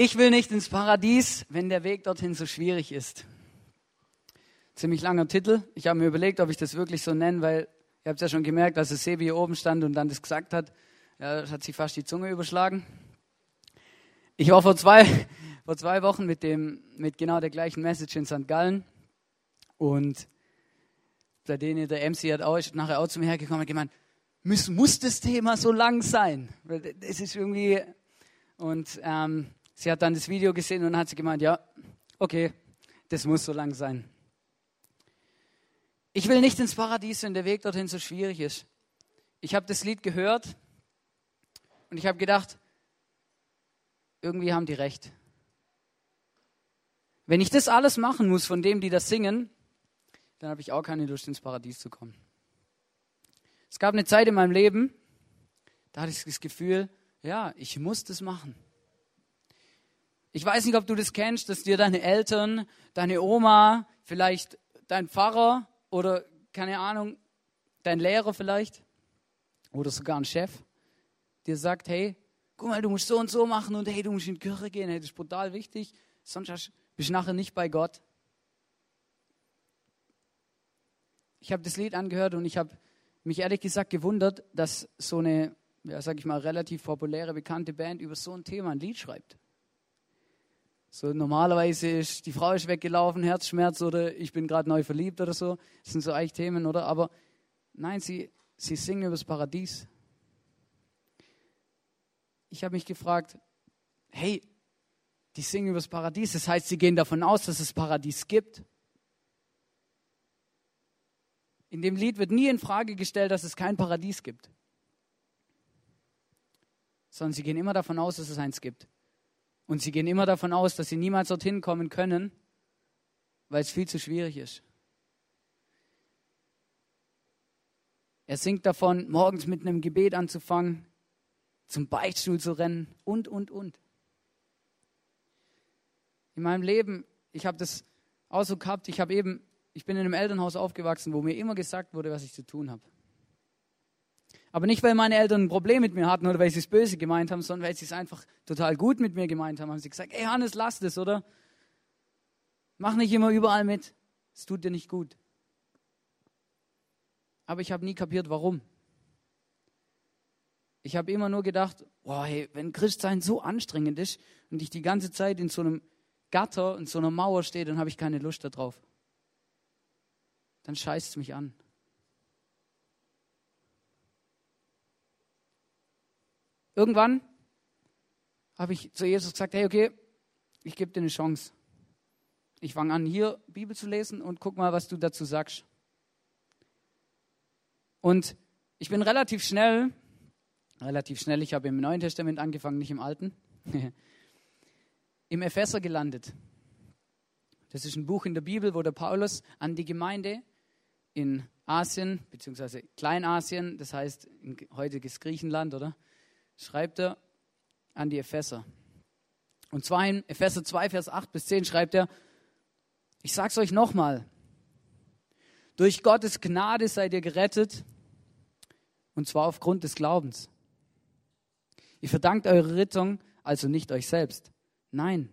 Ich will nicht ins Paradies, wenn der Weg dorthin so schwierig ist. Ziemlich langer Titel. Ich habe mir überlegt, ob ich das wirklich so nenne, weil ihr habt ja schon gemerkt, dass es Sebi hier oben stand und dann das gesagt hat. Ja, hat sich fast die Zunge überschlagen. Ich war vor zwei, vor zwei Wochen mit, dem, mit genau der gleichen Message in St. Gallen und bei denen der MC hat auch, nachher auch zu mir hergekommen und gemeint, muss, muss das Thema so lang sein? Das ist irgendwie, und ähm, sie hat dann das Video gesehen und hat sie gemeint, ja, okay, das muss so lang sein. Ich will nicht ins Paradies, wenn der Weg dorthin so schwierig ist. Ich habe das Lied gehört und ich habe gedacht, irgendwie haben die recht. Wenn ich das alles machen muss von dem, die das singen, dann habe ich auch keine Lust, ins Paradies zu kommen. Es gab eine Zeit in meinem Leben, da hatte ich das Gefühl, ja, ich muss das machen. Ich weiß nicht, ob du das kennst, dass dir deine Eltern, deine Oma, vielleicht dein Pfarrer oder keine Ahnung, dein Lehrer vielleicht oder sogar ein Chef dir sagt, hey, guck mal, du musst so und so machen und hey, du musst in die Kirche gehen, hey, das ist brutal wichtig, sonst bist du nachher nicht bei Gott. Ich habe das Lied angehört und ich habe mich ehrlich gesagt gewundert, dass so eine, ja, sag ich mal, relativ populäre, bekannte Band über so ein Thema ein Lied schreibt. So normalerweise ist die Frau ist weggelaufen, Herzschmerz oder ich bin gerade neu verliebt oder so. Das sind so eigentlich Themen, oder? Aber nein, sie, sie singen über das Paradies. Ich habe mich gefragt, hey, die singen über das Paradies, das heißt, sie gehen davon aus, dass es Paradies gibt. In dem Lied wird nie in Frage gestellt, dass es kein Paradies gibt. Sondern sie gehen immer davon aus, dass es eins gibt. Und sie gehen immer davon aus, dass sie niemals dorthin kommen können, weil es viel zu schwierig ist. Er singt davon, morgens mit einem Gebet anzufangen, zum Beichtstuhl zu rennen und, und, und. In meinem Leben, ich habe das auch so gehabt, ich habe eben, ich bin in einem Elternhaus aufgewachsen, wo mir immer gesagt wurde, was ich zu tun habe. Aber nicht, weil meine Eltern ein Problem mit mir hatten oder weil sie es böse gemeint haben, sondern weil sie es einfach total gut mit mir gemeint haben. Haben sie gesagt, ey Hannes, lass das, oder? Mach nicht immer überall mit. Es tut dir nicht gut. Aber ich habe nie kapiert, warum. Ich habe immer nur gedacht, boah, hey, wenn Christsein so anstrengend ist und ich die ganze Zeit in so einem Gatter, in so einer Mauer stehe, dann habe ich keine Lust darauf. Dann scheißt es mich an. Irgendwann habe ich zu Jesus gesagt, hey, okay, ich gebe dir eine Chance. Ich fange an, hier Bibel zu lesen und guck mal, was du dazu sagst. Und ich bin relativ schnell, relativ schnell, ich habe im Neuen Testament angefangen, nicht im Alten, im Epheser gelandet. Das ist ein Buch in der Bibel, wo der Paulus an die Gemeinde in Asien, beziehungsweise Kleinasien, das heißt in heutiges Griechenland, oder? Schreibt er an die Epheser. Und zwar in Epheser 2, Vers 8 bis 10 schreibt er, ich sage es euch nochmal, durch Gottes Gnade seid ihr gerettet, und zwar aufgrund des Glaubens. Ihr verdankt eure Rettung also nicht euch selbst. Nein,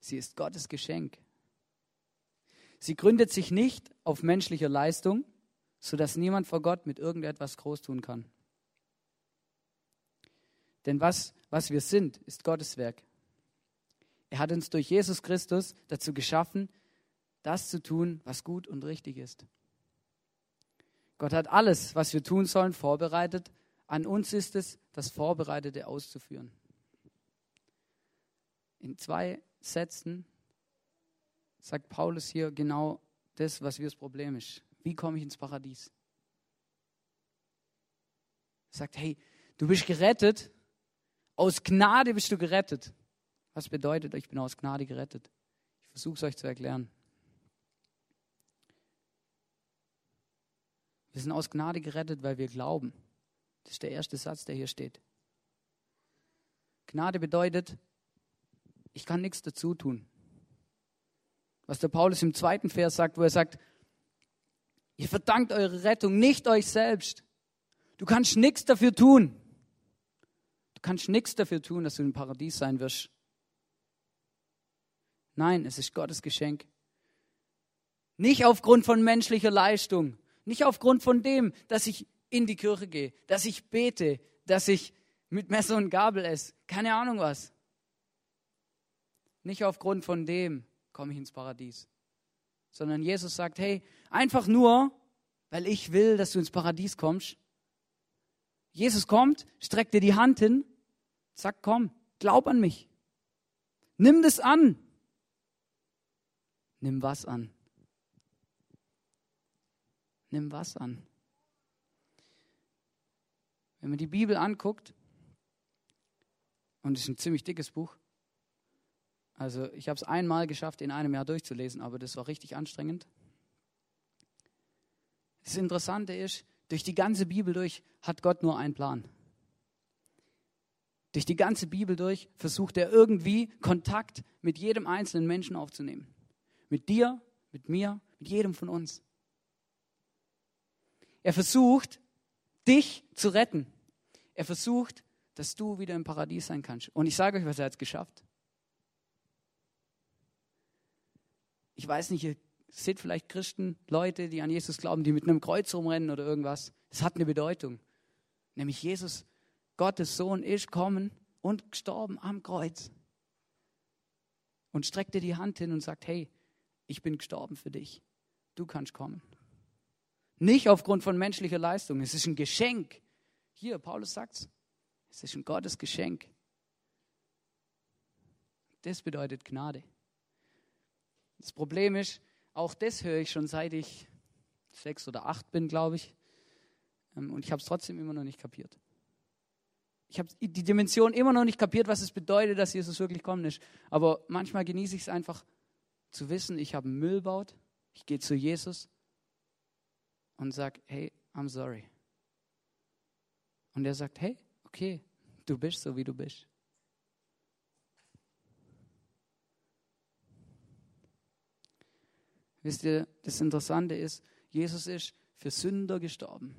sie ist Gottes Geschenk. Sie gründet sich nicht auf menschlicher Leistung, sodass niemand vor Gott mit irgendetwas groß tun kann. Denn was, was wir sind, ist Gottes Werk. Er hat uns durch Jesus Christus dazu geschaffen, das zu tun, was gut und richtig ist. Gott hat alles, was wir tun sollen, vorbereitet. An uns ist es, das Vorbereitete auszuführen. In zwei Sätzen sagt Paulus hier genau das, was wir das Problem ist. Wie komme ich ins Paradies? Er sagt, hey, du bist gerettet aus Gnade bist du gerettet. Was bedeutet, ich bin aus Gnade gerettet? Ich versuche es euch zu erklären. Wir sind aus Gnade gerettet, weil wir glauben. Das ist der erste Satz, der hier steht. Gnade bedeutet, ich kann nichts dazu tun. Was der Paulus im zweiten Vers sagt, wo er sagt, ihr verdankt eure Rettung nicht euch selbst. Du kannst nichts dafür tun kannst nichts dafür tun, dass du im Paradies sein wirst. Nein, es ist Gottes Geschenk. Nicht aufgrund von menschlicher Leistung, nicht aufgrund von dem, dass ich in die Kirche gehe, dass ich bete, dass ich mit Messer und Gabel esse, keine Ahnung was. Nicht aufgrund von dem komme ich ins Paradies, sondern Jesus sagt, hey, einfach nur, weil ich will, dass du ins Paradies kommst. Jesus kommt, streckt dir die Hand hin, sagt, komm, glaub an mich. Nimm das an. Nimm was an? Nimm was an? Wenn man die Bibel anguckt, und es ist ein ziemlich dickes Buch, also ich habe es einmal geschafft, in einem Jahr durchzulesen, aber das war richtig anstrengend. Das Interessante ist, durch die ganze Bibel durch hat Gott nur einen Plan. Durch die ganze Bibel durch versucht er irgendwie Kontakt mit jedem einzelnen Menschen aufzunehmen. Mit dir, mit mir, mit jedem von uns. Er versucht, dich zu retten. Er versucht, dass du wieder im Paradies sein kannst. Und ich sage euch, was er hat geschafft. Ich weiß nicht, ihr seht vielleicht Christen, Leute, die an Jesus glauben, die mit einem Kreuz rumrennen oder irgendwas. Das hat eine Bedeutung. Nämlich Jesus, Gottes Sohn, ist kommen und gestorben am Kreuz. Und streckt dir die Hand hin und sagt, hey, ich bin gestorben für dich. Du kannst kommen. Nicht aufgrund von menschlicher Leistung. Es ist ein Geschenk. Hier, Paulus sagt es. Es ist ein Gottes Geschenk. Das bedeutet Gnade. Das Problem ist, auch das höre ich schon seit ich sechs oder acht bin, glaube ich. Ähm, und ich habe es trotzdem immer noch nicht kapiert. Ich habe die Dimension immer noch nicht kapiert, was es bedeutet, dass Jesus wirklich kommen ist. Aber manchmal genieße ich es einfach zu wissen, ich habe Müll baut, ich gehe zu Jesus und sage, hey, I'm sorry. Und er sagt, hey, okay, du bist so, wie du bist. Wisst ihr, das Interessante ist, Jesus ist für Sünder gestorben.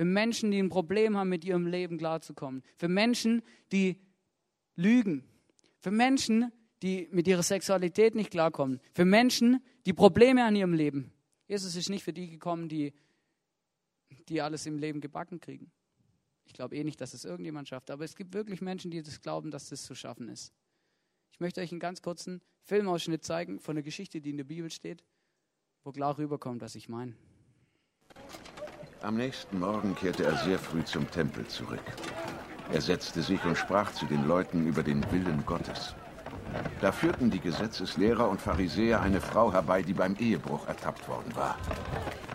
Für Menschen, die ein Problem haben, mit ihrem Leben klarzukommen. Für Menschen, die lügen. Für Menschen, die mit ihrer Sexualität nicht klarkommen. Für Menschen, die Probleme an ihrem Leben. Jesus ist nicht für die gekommen, die, die alles im Leben gebacken kriegen. Ich glaube eh nicht, dass es irgendjemand schafft, aber es gibt wirklich Menschen, die das glauben, dass das zu schaffen ist. Ich möchte euch einen ganz kurzen Filmausschnitt zeigen von einer Geschichte, die in der Bibel steht, wo klar rüberkommt, was ich meine. Am nächsten Morgen kehrte er sehr früh zum Tempel zurück. Er setzte sich und sprach zu den Leuten über den Willen Gottes. Da führten die Gesetzeslehrer und Pharisäer eine Frau herbei, die beim Ehebruch ertappt worden war.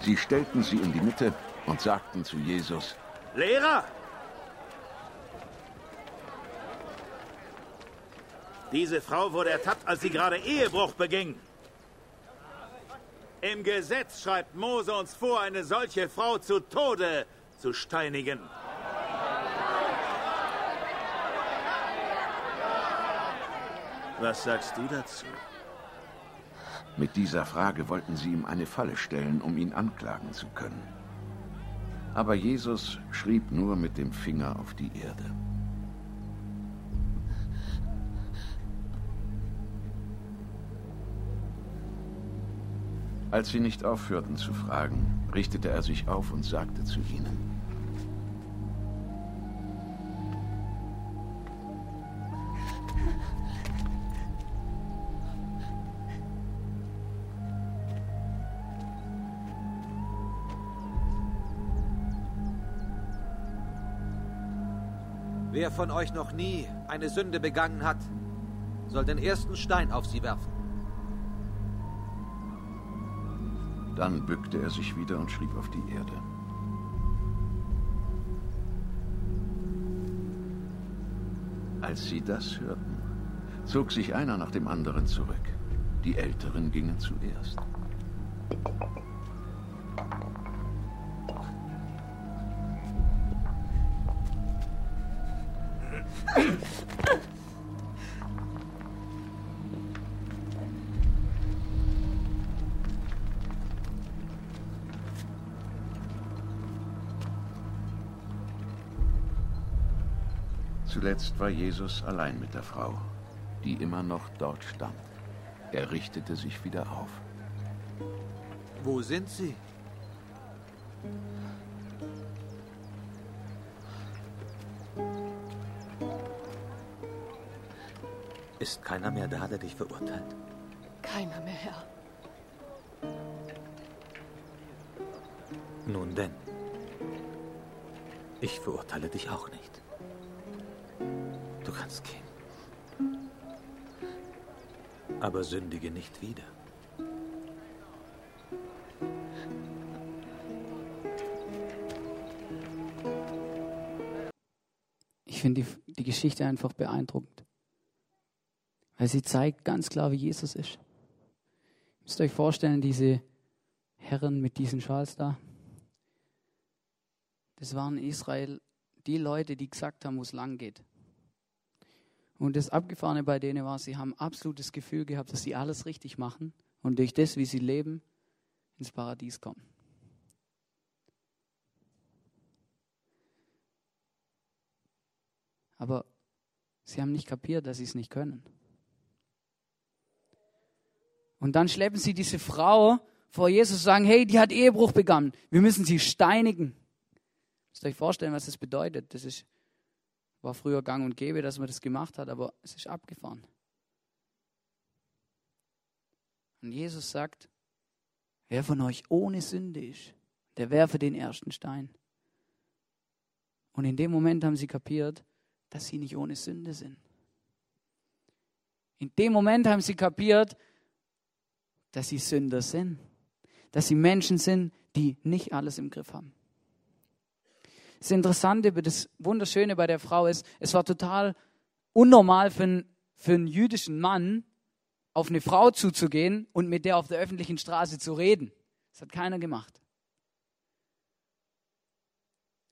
Sie stellten sie in die Mitte und sagten zu Jesus, Lehrer! Diese Frau wurde ertappt, als sie gerade Ehebruch beging. Im Gesetz schreibt Mose uns vor, eine solche Frau zu Tode zu steinigen. Was sagst du dazu? Mit dieser Frage wollten sie ihm eine Falle stellen, um ihn anklagen zu können. Aber Jesus schrieb nur mit dem Finger auf die Erde. Als sie nicht aufhörten zu fragen, richtete er sich auf und sagte zu ihnen, Wer von euch noch nie eine Sünde begangen hat, soll den ersten Stein auf sie werfen. Dann bückte er sich wieder und schrieb auf die Erde. Als sie das hörten, zog sich einer nach dem anderen zurück. Die Älteren gingen zuerst. Zuletzt war Jesus allein mit der Frau, die immer noch dort stand. Er richtete sich wieder auf. Wo sind sie? Ist keiner mehr da, der dich verurteilt? Keiner mehr, Herr. Nun denn, ich verurteile dich auch nicht. Kannst gehen. Aber sündige nicht wieder. Ich finde die, die Geschichte einfach beeindruckend. Weil sie zeigt ganz klar, wie Jesus ist. Ihr müsst euch vorstellen, diese Herren mit diesen Schals da. Das waren Israel die Leute, die gesagt haben, wo es lang geht. Und das Abgefahrene bei denen war, sie haben absolutes Gefühl gehabt, dass sie alles richtig machen und durch das, wie sie leben, ins Paradies kommen. Aber sie haben nicht kapiert, dass sie es nicht können. Und dann schleppen sie diese Frau vor Jesus und sagen, hey, die hat Ehebruch begangen. Wir müssen sie steinigen. Müsst ihr euch vorstellen, was das bedeutet. Das ist, war früher gang und gäbe, dass man das gemacht hat, aber es ist abgefahren. Und Jesus sagt, wer von euch ohne Sünde ist, der werfe den ersten Stein. Und in dem Moment haben sie kapiert, dass sie nicht ohne Sünde sind. In dem Moment haben sie kapiert, dass sie Sünder sind. Dass sie Menschen sind, die nicht alles im Griff haben. Das Interessante, das Wunderschöne bei der Frau ist, es war total unnormal für einen, für einen jüdischen Mann, auf eine Frau zuzugehen und mit der auf der öffentlichen Straße zu reden. Das hat keiner gemacht.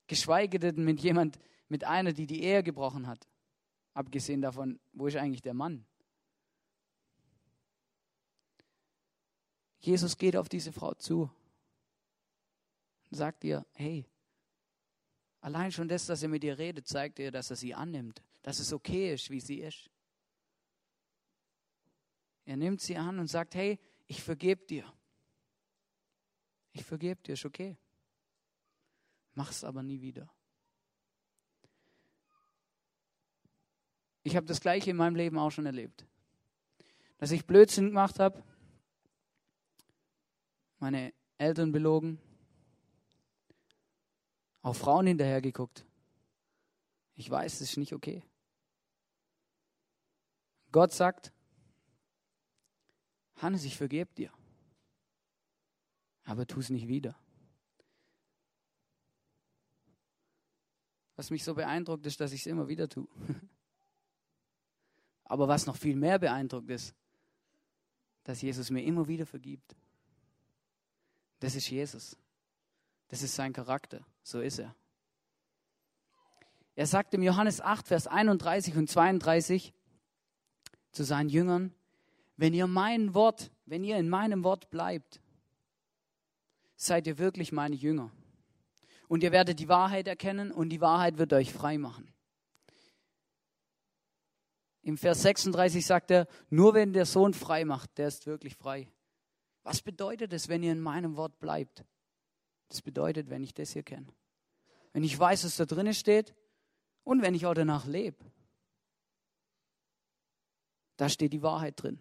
Geschweige denn mit jemand, mit einer, die die Ehe gebrochen hat. Abgesehen davon, wo ist eigentlich der Mann? Jesus geht auf diese Frau zu und sagt ihr, hey, allein schon das, dass er mit ihr redet, zeigt ihr, dass er sie annimmt, dass es okay ist, wie sie ist. Er nimmt sie an und sagt, hey, ich vergebe dir. Ich vergebe dir, ist okay. Mach's aber nie wieder. Ich habe das Gleiche in meinem Leben auch schon erlebt. Dass ich Blödsinn gemacht habe, meine Eltern belogen, auch Frauen hinterher geguckt. Ich weiß, es ist nicht okay. Gott sagt, Hannes, ich vergebe dir, aber tu es nicht wieder. Was mich so beeindruckt, ist, dass ich es immer wieder tue. Aber was noch viel mehr beeindruckt ist, dass Jesus mir immer wieder vergibt. Das ist Jesus. Das ist sein Charakter. So ist er. Er sagt im Johannes 8, Vers 31 und 32 zu seinen Jüngern, wenn ihr mein Wort, wenn ihr in meinem Wort bleibt, seid ihr wirklich meine Jünger. Und ihr werdet die Wahrheit erkennen und die Wahrheit wird euch frei machen. Im Vers 36 sagt er, nur wenn der Sohn frei macht, der ist wirklich frei. Was bedeutet es, wenn ihr in meinem Wort bleibt? Das bedeutet, wenn ich das hier kenne. Wenn ich weiß, was da drin steht und wenn ich auch danach lebe. Da steht die Wahrheit drin.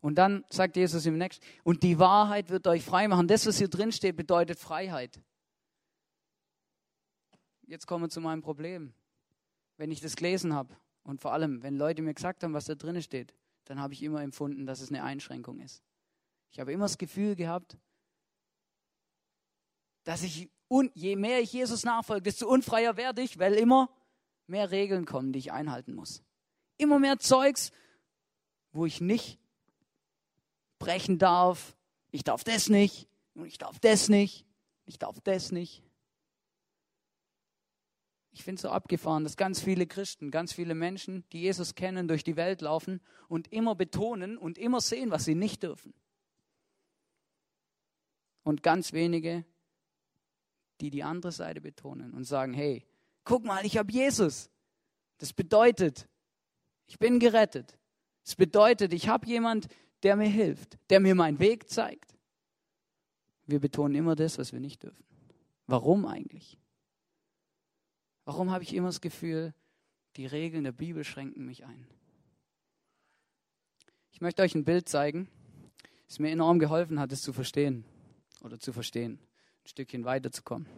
Und dann sagt Jesus im nächsten, und die Wahrheit wird euch frei machen. Das, was hier drin steht, bedeutet Freiheit. Jetzt kommen wir zu meinem Problem. Wenn ich das gelesen habe und vor allem, wenn Leute mir gesagt haben, was da drin steht, dann habe ich immer empfunden, dass es eine Einschränkung ist. Ich habe immer das Gefühl gehabt, dass ich, je mehr ich Jesus nachfolge, desto unfreier werde ich, weil immer mehr Regeln kommen, die ich einhalten muss. Immer mehr Zeugs, wo ich nicht brechen darf. Ich darf das nicht und ich darf das nicht. Ich darf das nicht. Ich finde es so abgefahren, dass ganz viele Christen, ganz viele Menschen, die Jesus kennen, durch die Welt laufen und immer betonen und immer sehen, was sie nicht dürfen. Und ganz wenige, die die andere Seite betonen und sagen, hey, guck mal, ich habe Jesus. Das bedeutet, ich bin gerettet. Das bedeutet, ich habe jemand, der mir hilft, der mir meinen Weg zeigt. Wir betonen immer das, was wir nicht dürfen. Warum eigentlich? Warum habe ich immer das Gefühl, die Regeln der Bibel schränken mich ein? Ich möchte euch ein Bild zeigen, das mir enorm geholfen hat, es zu verstehen oder zu verstehen, Stückchen weiterzukommen.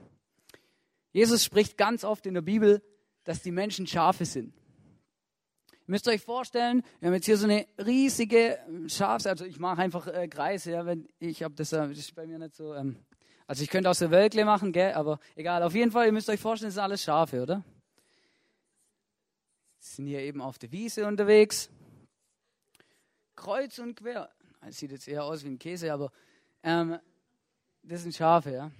Jesus spricht ganz oft in der Bibel, dass die Menschen Schafe sind. Ihr müsst euch vorstellen, wir haben jetzt hier so eine riesige Schafs, also ich mache einfach äh, Kreise, ja, wenn ich habe das, äh, das ist bei mir nicht so, ähm, also ich könnte aus der Wölkle machen, gell, aber egal, auf jeden Fall, ihr müsst euch vorstellen, das sind alles Schafe, oder? Sie sind hier eben auf der Wiese unterwegs, kreuz und quer. Das sieht jetzt eher aus wie ein Käse, aber ähm, das sind Schafe, ja.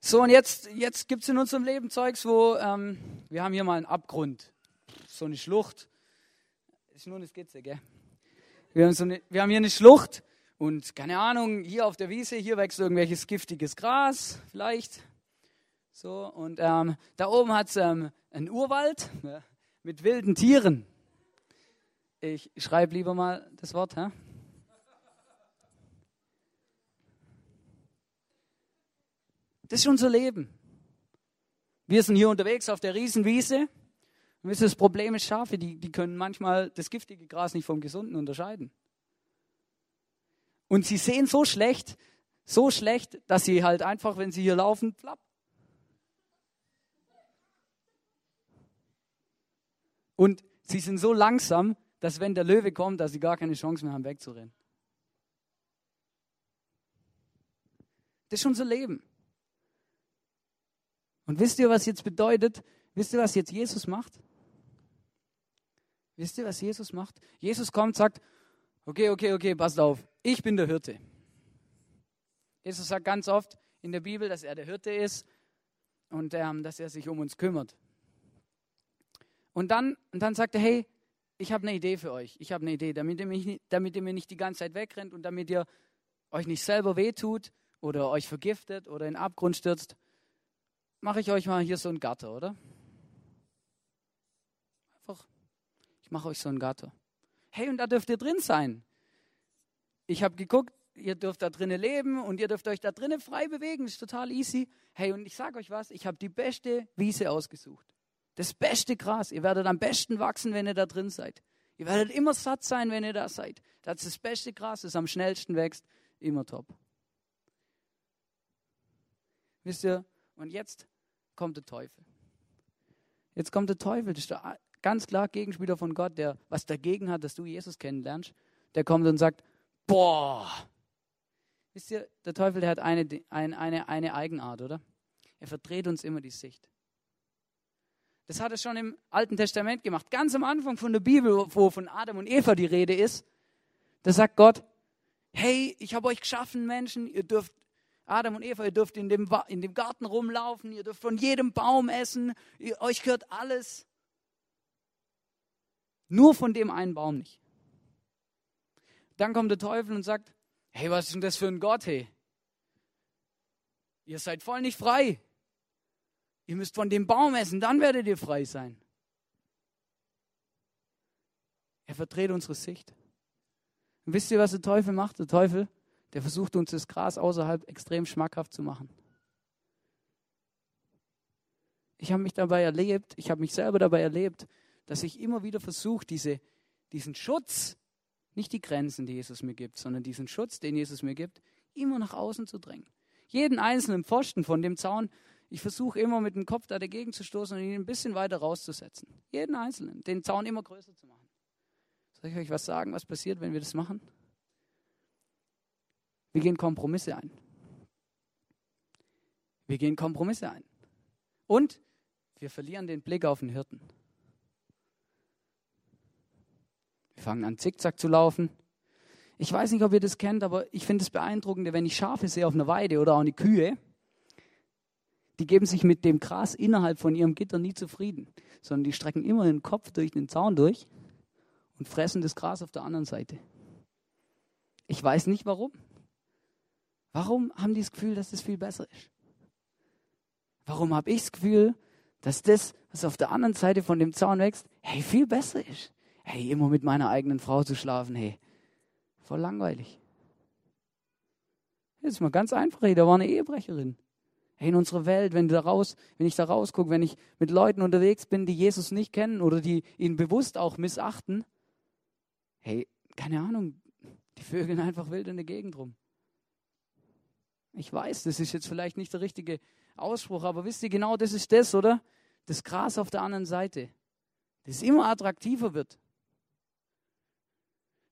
So, und jetzt, jetzt gibt es in unserem Leben Zeugs, wo ähm, wir haben hier mal einen Abgrund so eine Schlucht. Ist nur eine Skizze, gell? Wir haben, so eine, wir haben hier eine Schlucht und keine Ahnung, hier auf der Wiese, hier wächst irgendwelches giftiges Gras, vielleicht. So, und ähm, da oben hat es ähm, einen Urwald mit wilden Tieren. Ich schreibe lieber mal das Wort. Hä? Das ist unser Leben. Wir sind hier unterwegs auf der Riesenwiese und wisst ihr, das Problem ist, Schafe, die, die können manchmal das giftige Gras nicht vom gesunden unterscheiden. Und sie sehen so schlecht, so schlecht, dass sie halt einfach, wenn sie hier laufen, plapp. Und sie sind so langsam, dass wenn der Löwe kommt, dass sie gar keine Chance mehr haben, wegzurennen. Das ist unser Leben. Und wisst ihr, was jetzt bedeutet? Wisst ihr, was jetzt Jesus macht? Wisst ihr, was Jesus macht? Jesus kommt, sagt, okay, okay, okay, passt auf, ich bin der Hirte. Jesus sagt ganz oft in der Bibel, dass er der Hirte ist und ähm, dass er sich um uns kümmert. Und dann, und dann sagt er, hey, ich habe eine Idee für euch. Ich habe eine Idee, damit ihr, mich, damit ihr mir nicht die ganze Zeit wegrennt und damit ihr euch nicht selber wehtut oder euch vergiftet oder in den Abgrund stürzt, mache ich euch mal hier so ein Gatter, oder? ich mache euch so ein Gatter. Hey, und da dürft ihr drin sein. Ich habe geguckt, ihr dürft da drinnen leben und ihr dürft euch da drinnen frei bewegen. Ist total easy. Hey, und ich sage euch was, ich habe die beste Wiese ausgesucht. Das beste Gras. Ihr werdet am besten wachsen, wenn ihr da drin seid. Ihr werdet immer satt sein, wenn ihr da seid. Das ist das beste Gras, das am schnellsten wächst. Immer top. Wisst ihr, und jetzt kommt der Teufel. Jetzt kommt der Teufel, das ist der ganz klar Gegenspieler von Gott, der was dagegen hat, dass du Jesus kennenlernst, der kommt und sagt, boah, wisst ihr, der Teufel, der hat eine, eine, eine, eine Eigenart, oder? Er verdreht uns immer die Sicht. Das hat er schon im Alten Testament gemacht. Ganz am Anfang von der Bibel, wo von Adam und Eva die Rede ist, da sagt Gott, hey, ich habe euch geschaffen, Menschen, ihr dürft, Adam und Eva, ihr dürft in dem, in dem Garten rumlaufen, ihr dürft von jedem Baum essen, ihr, euch gehört alles. Nur von dem einen Baum nicht. Dann kommt der Teufel und sagt, hey, was ist denn das für ein Gott, hey? Ihr seid voll nicht frei. Ihr müsst von dem Baum essen, dann werdet ihr frei sein. Er verdreht unsere Sicht. Und wisst ihr, was der Teufel macht? Der Teufel, der versucht uns das Gras außerhalb extrem schmackhaft zu machen. Ich habe mich dabei erlebt, ich habe mich selber dabei erlebt, dass ich immer wieder versuche, diese, diesen Schutz, nicht die Grenzen, die Jesus mir gibt, sondern diesen Schutz, den Jesus mir gibt, immer nach außen zu drängen. Jeden einzelnen Pfosten von dem Zaun, ich versuche immer mit dem Kopf da dagegen zu stoßen und ihn ein bisschen weiter rauszusetzen. Jeden einzelnen, den Zaun immer größer zu machen. Soll ich euch was sagen, was passiert, wenn wir das machen? Wir gehen Kompromisse ein. Wir gehen Kompromisse ein. Und wir verlieren den Blick auf den Hirten. Wir fangen an, zickzack zu laufen. Ich weiß nicht, ob ihr das kennt, aber ich finde es beeindruckend, wenn ich Schafe sehe auf einer Weide oder auch eine Kühe, die geben sich mit dem Gras innerhalb von ihrem Gitter nie zufrieden, sondern die strecken immer den Kopf durch den Zaun durch und fressen das Gras auf der anderen Seite. Ich weiß nicht warum. Warum haben die das Gefühl, dass das viel besser ist? Warum habe ich das Gefühl, dass das, was auf der anderen Seite von dem Zaun wächst, hey, viel besser ist? hey, immer mit meiner eigenen Frau zu schlafen, hey, Voll langweilig. Das ist mal ganz einfach, hey, da war eine Ehebrecherin. Hey, in unserer Welt, wenn, da raus, wenn ich da rausgucke, wenn ich mit Leuten unterwegs bin, die Jesus nicht kennen oder die ihn bewusst auch missachten, hey, keine Ahnung, die vögeln einfach wild in der Gegend rum. Ich weiß, das ist jetzt vielleicht nicht der richtige Ausspruch, aber wisst ihr genau, das ist das, oder? Das Gras auf der anderen Seite, das immer attraktiver wird.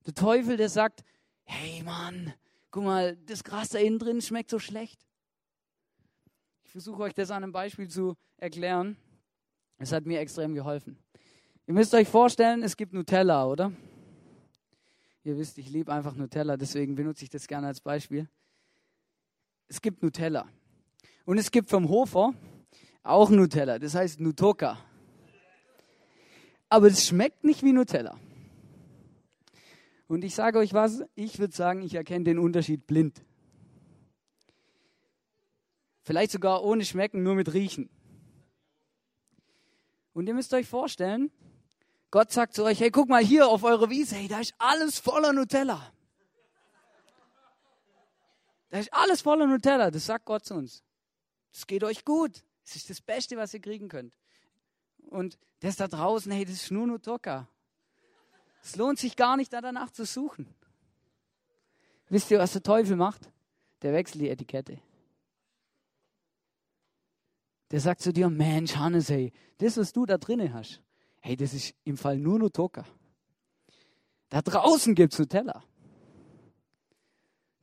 Der Teufel, der sagt, hey Mann, guck mal, das Gras da innen drin schmeckt so schlecht. Ich versuche euch das an einem Beispiel zu erklären. Es hat mir extrem geholfen. Ihr müsst euch vorstellen, es gibt Nutella, oder? Ihr wisst, ich liebe einfach Nutella, deswegen benutze ich das gerne als Beispiel. Es gibt Nutella. Und es gibt vom Hofer auch Nutella, das heißt Nutoka. Aber es schmeckt nicht wie Nutella. Und ich sage euch was, ich würde sagen, ich erkenne den Unterschied blind. Vielleicht sogar ohne Schmecken, nur mit Riechen. Und ihr müsst euch vorstellen, Gott sagt zu euch, hey, guck mal hier auf eure Wiese, hey, da ist alles voller Nutella. Da ist alles voller Nutella, das sagt Gott zu uns. Das geht euch gut. Das ist das Beste, was ihr kriegen könnt. Und das da draußen, hey, das ist nur Nutoka. Es lohnt sich gar nicht, da danach zu suchen. Wisst ihr, was der Teufel macht? Der wechselt die Etikette. Der sagt zu dir, Mensch, Hannes, hey, das, was du da drinnen hast, hey, das ist im Fall nur Nutoka. Da draußen gibt es Nutella.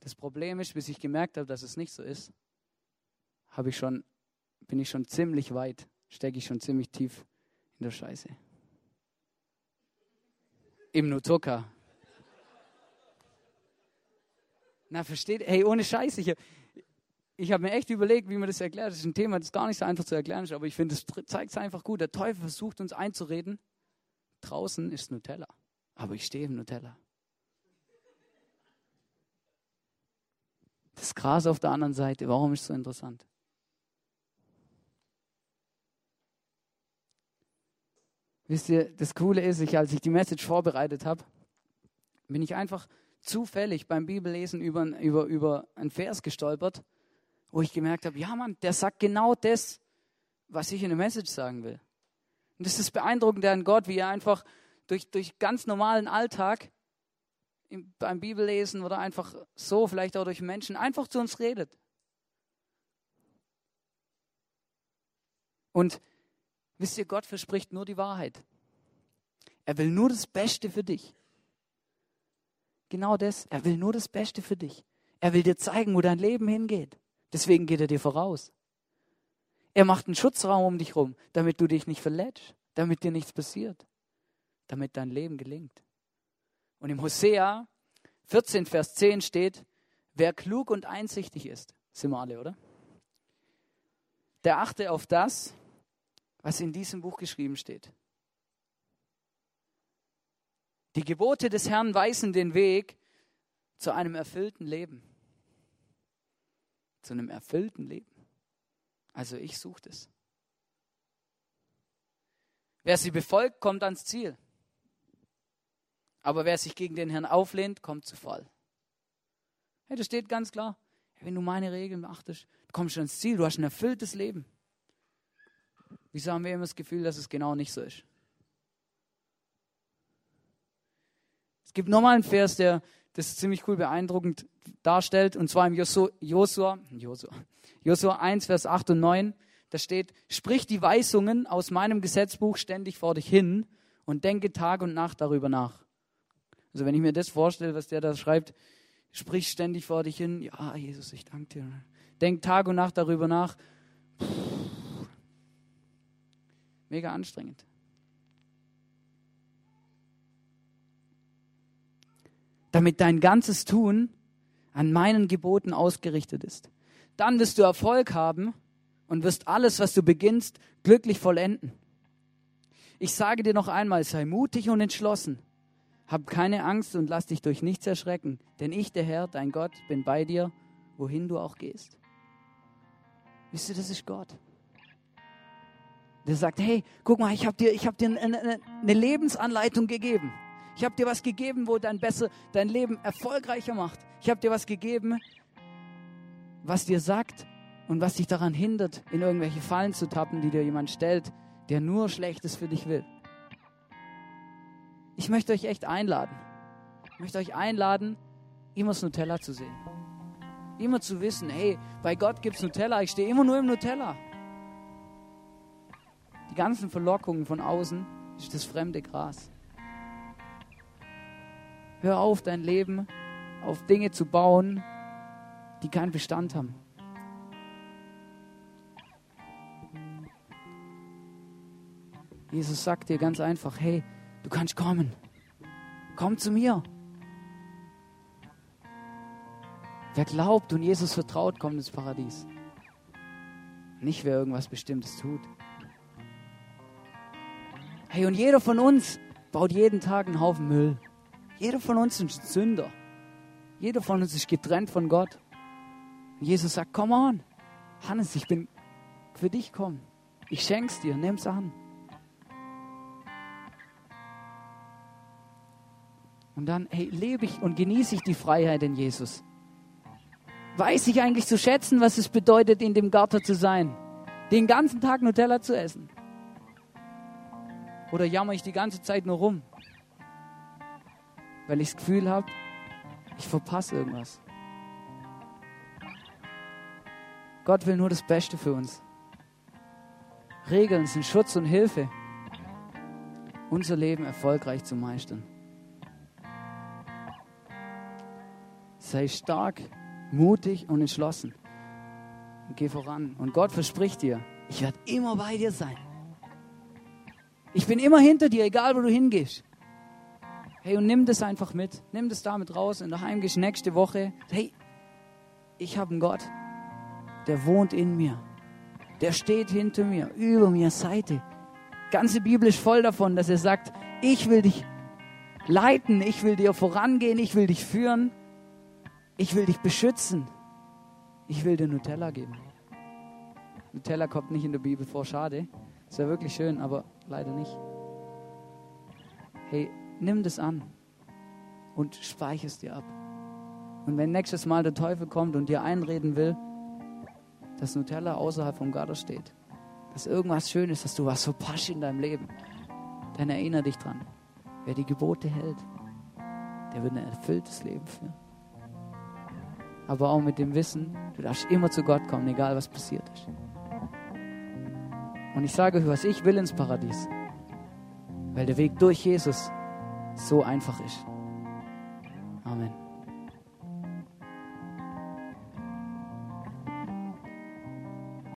Das Problem ist, bis ich gemerkt habe, dass es nicht so ist, habe ich schon, bin ich schon ziemlich weit, stecke ich schon ziemlich tief in der Scheiße. Im Nutoka. Na, versteht? Hey, ohne Scheiße. Ich, ich habe mir echt überlegt, wie man das erklärt. Das ist ein Thema, das gar nicht so einfach zu erklären ist, aber ich finde, es zeigt es einfach gut. Der Teufel versucht uns einzureden, draußen ist Nutella, aber ich stehe im Nutella. Das Gras auf der anderen Seite, warum ist es so interessant? Wisst ihr, das Coole ist, ich, als ich die Message vorbereitet habe, bin ich einfach zufällig beim Bibellesen über, über, über einen Vers gestolpert, wo ich gemerkt habe, ja Mann, der sagt genau das, was ich in der Message sagen will. Und das ist beeindruckend an Gott, wie er einfach durch, durch ganz normalen Alltag beim Bibellesen oder einfach so, vielleicht auch durch Menschen, einfach zu uns redet. Und Wisst ihr, Gott verspricht nur die Wahrheit. Er will nur das Beste für dich. Genau das. Er will nur das Beste für dich. Er will dir zeigen, wo dein Leben hingeht. Deswegen geht er dir voraus. Er macht einen Schutzraum um dich herum, damit du dich nicht verletzt, damit dir nichts passiert, damit dein Leben gelingt. Und im Hosea 14, Vers 10 steht, wer klug und einsichtig ist, sind wir alle, oder? Der achte auf das, was in diesem Buch geschrieben steht. Die Gebote des Herrn weisen den Weg zu einem erfüllten Leben. Zu einem erfüllten Leben. Also ich suche das. Wer sie befolgt, kommt ans Ziel. Aber wer sich gegen den Herrn auflehnt, kommt zu Fall. Hey, das steht ganz klar. Wenn du meine Regeln beachtest, kommst du ans Ziel. Du hast ein erfülltes Leben. Wieso haben wir immer das Gefühl, dass es genau nicht so ist? Es gibt nochmal einen Vers, der das ziemlich cool beeindruckend darstellt, und zwar im Josua, Josua, Josua 1, Vers 8 und 9. Da steht, sprich die Weisungen aus meinem Gesetzbuch ständig vor dich hin und denke Tag und Nacht darüber nach. Also wenn ich mir das vorstelle, was der da schreibt, sprich ständig vor dich hin, ja, Jesus, ich danke dir. Denk Tag und Nacht darüber nach. Puh Mega anstrengend. Damit dein ganzes Tun an meinen Geboten ausgerichtet ist. Dann wirst du Erfolg haben und wirst alles, was du beginnst, glücklich vollenden. Ich sage dir noch einmal, sei mutig und entschlossen. Hab keine Angst und lass dich durch nichts erschrecken, denn ich, der Herr, dein Gott, bin bei dir, wohin du auch gehst. Wisst ihr, das ist Gott. Der sagt, hey, guck mal, ich habe dir, ich hab dir eine, eine Lebensanleitung gegeben. Ich habe dir was gegeben, wo dein besser dein Leben erfolgreicher macht. Ich habe dir was gegeben, was dir sagt und was dich daran hindert, in irgendwelche Fallen zu tappen, die dir jemand stellt, der nur Schlechtes für dich will. Ich möchte euch echt einladen. Ich möchte euch einladen, immer das Nutella zu sehen. Immer zu wissen, hey, bei Gott gibt es Nutella, ich stehe immer nur im Nutella. Die ganzen Verlockungen von außen ist das fremde Gras. Hör auf, dein Leben auf Dinge zu bauen, die keinen Bestand haben. Jesus sagt dir ganz einfach, hey, du kannst kommen. Komm zu mir. Wer glaubt und Jesus vertraut, kommt ins Paradies. Nicht wer irgendwas Bestimmtes tut. Hey, und jeder von uns baut jeden Tag einen Haufen Müll. Jeder von uns ist ein Sünder. Jeder von uns ist getrennt von Gott. Und Jesus sagt, come on. Hannes, ich bin für dich kommen. Ich schenk's dir, nimm's an. Und dann, hey, lebe ich und genieße ich die Freiheit in Jesus. Weiß ich eigentlich zu schätzen, was es bedeutet, in dem Garten zu sein? Den ganzen Tag Nutella zu essen? Oder jammer ich die ganze Zeit nur rum? Weil ich das Gefühl habe, ich verpasse irgendwas. Gott will nur das Beste für uns. Regeln sind Schutz und Hilfe, unser Leben erfolgreich zu meistern. Sei stark, mutig und entschlossen. Und geh voran. Und Gott verspricht dir, ich werde immer bei dir sein. Ich bin immer hinter dir, egal wo du hingehst. Hey, und nimm das einfach mit. Nimm das damit raus und daheim gehst nächste Woche. Hey, ich habe einen Gott, der wohnt in mir. Der steht hinter mir, über mir, Seite. Ganze Bibel ist voll davon, dass er sagt, ich will dich leiten, ich will dir vorangehen, ich will dich führen, ich will dich beschützen. Ich will dir Nutella geben. Nutella kommt nicht in der Bibel vor, schade. Ist ja wirklich schön, aber leider nicht. Hey, nimm das an und speich es dir ab. Und wenn nächstes Mal der Teufel kommt und dir einreden will, dass Nutella außerhalb vom Garten steht, dass irgendwas schön ist, dass du was verpasst in deinem Leben, dann erinnere dich dran. Wer die Gebote hält, der wird ein erfülltes Leben führen. Aber auch mit dem Wissen, du darfst immer zu Gott kommen, egal was passiert ist. Und ich sage euch, was ich will ins Paradies. Weil der Weg durch Jesus so einfach ist. Amen.